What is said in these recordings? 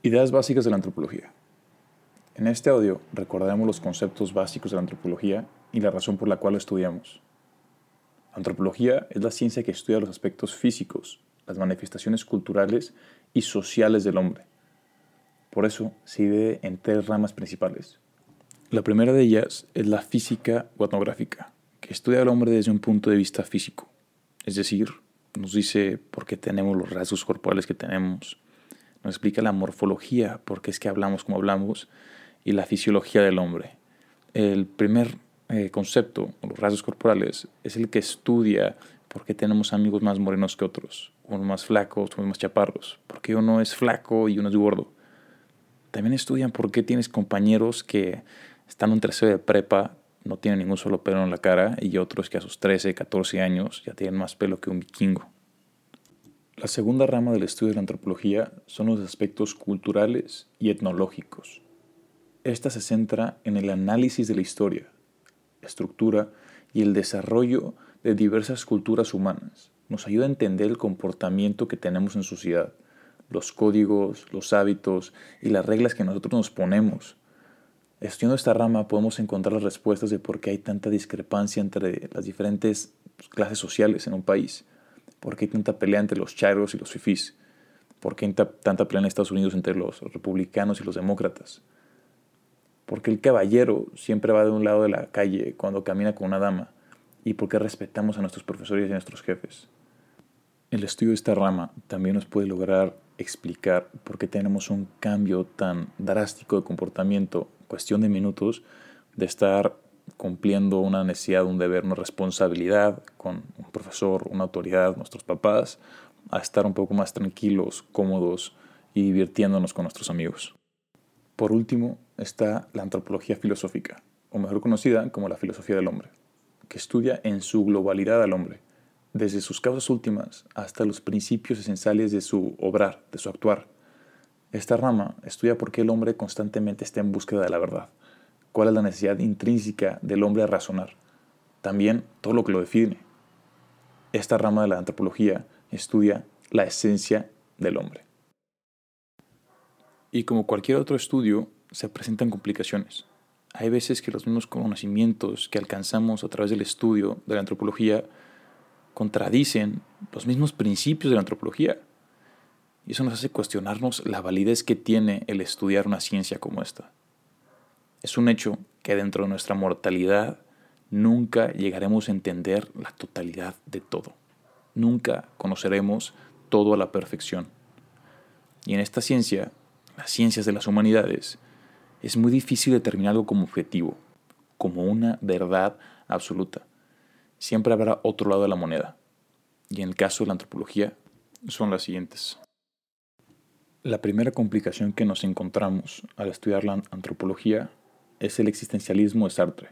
Ideas básicas de la antropología. En este audio recordaremos los conceptos básicos de la antropología y la razón por la cual lo estudiamos. antropología es la ciencia que estudia los aspectos físicos, las manifestaciones culturales y sociales del hombre. Por eso se divide en tres ramas principales. La primera de ellas es la física o etnográfica, que estudia al hombre desde un punto de vista físico, es decir, nos dice por qué tenemos los rasgos corporales que tenemos, explica la morfología, por qué es que hablamos como hablamos, y la fisiología del hombre. El primer eh, concepto, los rasgos corporales, es el que estudia por qué tenemos amigos más morenos que otros, unos más flacos, unos más chaparros, por qué uno es flaco y uno es gordo. También estudian por qué tienes compañeros que están en tercero de prepa, no tienen ningún solo pelo en la cara, y otros que a sus 13, 14 años ya tienen más pelo que un vikingo. La segunda rama del estudio de la antropología son los aspectos culturales y etnológicos. Esta se centra en el análisis de la historia, estructura y el desarrollo de diversas culturas humanas. Nos ayuda a entender el comportamiento que tenemos en sociedad, los códigos, los hábitos y las reglas que nosotros nos ponemos. Estudiando esta rama podemos encontrar las respuestas de por qué hay tanta discrepancia entre las diferentes clases sociales en un país ¿Por qué hay tanta pelea entre los chairos y los fifís? ¿Por qué hay tanta pelea en Estados Unidos entre los republicanos y los demócratas? ¿Por qué el caballero siempre va de un lado de la calle cuando camina con una dama? ¿Y por qué respetamos a nuestros profesores y a nuestros jefes? El estudio de esta rama también nos puede lograr explicar por qué tenemos un cambio tan drástico de comportamiento, cuestión de minutos, de estar cumpliendo una necesidad, un deber, una responsabilidad con un profesor, una autoridad, nuestros papás, a estar un poco más tranquilos, cómodos y divirtiéndonos con nuestros amigos. Por último está la antropología filosófica, o mejor conocida como la filosofía del hombre, que estudia en su globalidad al hombre, desde sus causas últimas hasta los principios esenciales de su obrar, de su actuar. Esta rama estudia por qué el hombre constantemente está en búsqueda de la verdad, cuál es la necesidad intrínseca del hombre a razonar. También todo lo que lo define. Esta rama de la antropología estudia la esencia del hombre. Y como cualquier otro estudio, se presentan complicaciones. Hay veces que los mismos conocimientos que alcanzamos a través del estudio de la antropología contradicen los mismos principios de la antropología. Y eso nos hace cuestionarnos la validez que tiene el estudiar una ciencia como esta. Es un hecho que dentro de nuestra mortalidad nunca llegaremos a entender la totalidad de todo. Nunca conoceremos todo a la perfección. Y en esta ciencia, las ciencias de las humanidades, es muy difícil determinar algo como objetivo, como una verdad absoluta. Siempre habrá otro lado de la moneda. Y en el caso de la antropología, son las siguientes. La primera complicación que nos encontramos al estudiar la antropología es el existencialismo de Sartre,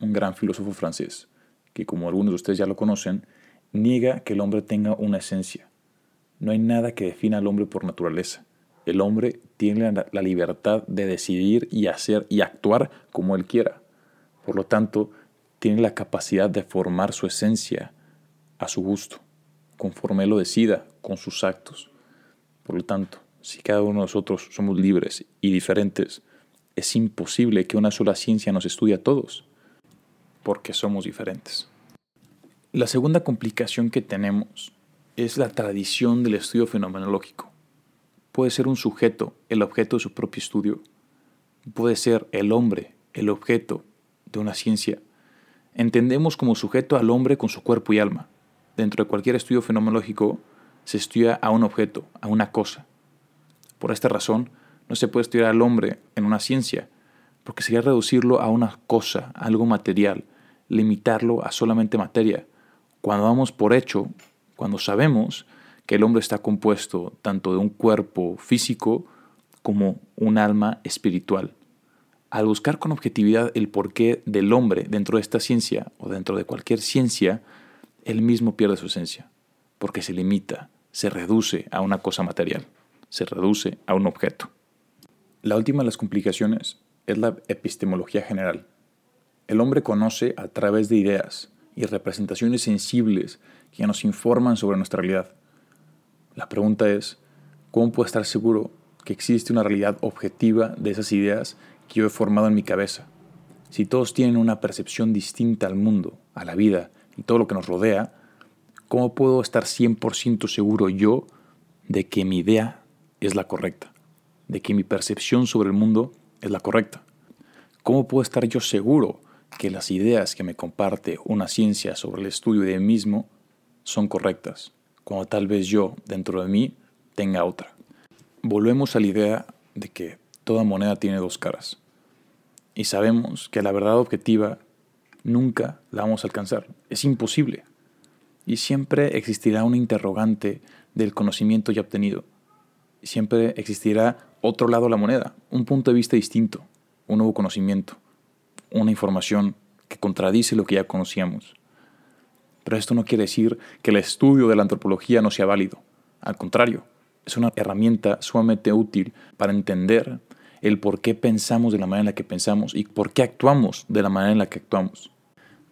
un gran filósofo francés, que como algunos de ustedes ya lo conocen, niega que el hombre tenga una esencia. No hay nada que defina al hombre por naturaleza. El hombre tiene la libertad de decidir y hacer y actuar como él quiera. Por lo tanto, tiene la capacidad de formar su esencia a su gusto, conforme lo decida, con sus actos. Por lo tanto, si cada uno de nosotros somos libres y diferentes, es imposible que una sola ciencia nos estudie a todos, porque somos diferentes. La segunda complicación que tenemos es la tradición del estudio fenomenológico. Puede ser un sujeto el objeto de su propio estudio. Puede ser el hombre el objeto de una ciencia. Entendemos como sujeto al hombre con su cuerpo y alma. Dentro de cualquier estudio fenomenológico se estudia a un objeto, a una cosa. Por esta razón, no se puede estudiar al hombre en una ciencia, porque sería reducirlo a una cosa, algo material, limitarlo a solamente materia. Cuando damos por hecho, cuando sabemos que el hombre está compuesto tanto de un cuerpo físico como un alma espiritual. Al buscar con objetividad el porqué del hombre dentro de esta ciencia o dentro de cualquier ciencia, él mismo pierde su esencia, porque se limita, se reduce a una cosa material, se reduce a un objeto. La última de las complicaciones es la epistemología general. El hombre conoce a través de ideas y representaciones sensibles que nos informan sobre nuestra realidad. La pregunta es, ¿cómo puedo estar seguro que existe una realidad objetiva de esas ideas que yo he formado en mi cabeza. Si todos tienen una percepción distinta al mundo, a la vida y todo lo que nos rodea, ¿cómo puedo estar 100% seguro yo de que mi idea es la correcta? De que mi percepción sobre el mundo es la correcta. ¿Cómo puedo estar yo seguro que las ideas que me comparte una ciencia sobre el estudio de mí mismo son correctas, cuando tal vez yo, dentro de mí, tenga otra? Volvemos a la idea de que toda moneda tiene dos caras. Y sabemos que la verdad objetiva nunca la vamos a alcanzar. Es imposible. Y siempre existirá un interrogante del conocimiento ya obtenido. Siempre existirá otro lado de la moneda, un punto de vista distinto, un nuevo conocimiento, una información que contradice lo que ya conocíamos. Pero esto no quiere decir que el estudio de la antropología no sea válido. Al contrario, es una herramienta sumamente útil para entender el por qué pensamos de la manera en la que pensamos y por qué actuamos de la manera en la que actuamos.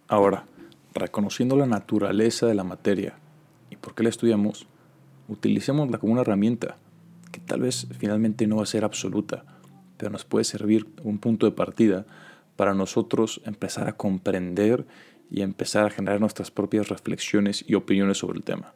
Ahora, reconociendo la naturaleza de la materia y por qué la estudiamos, utilicémosla como una herramienta tal vez finalmente no va a ser absoluta, pero nos puede servir un punto de partida para nosotros empezar a comprender y empezar a generar nuestras propias reflexiones y opiniones sobre el tema.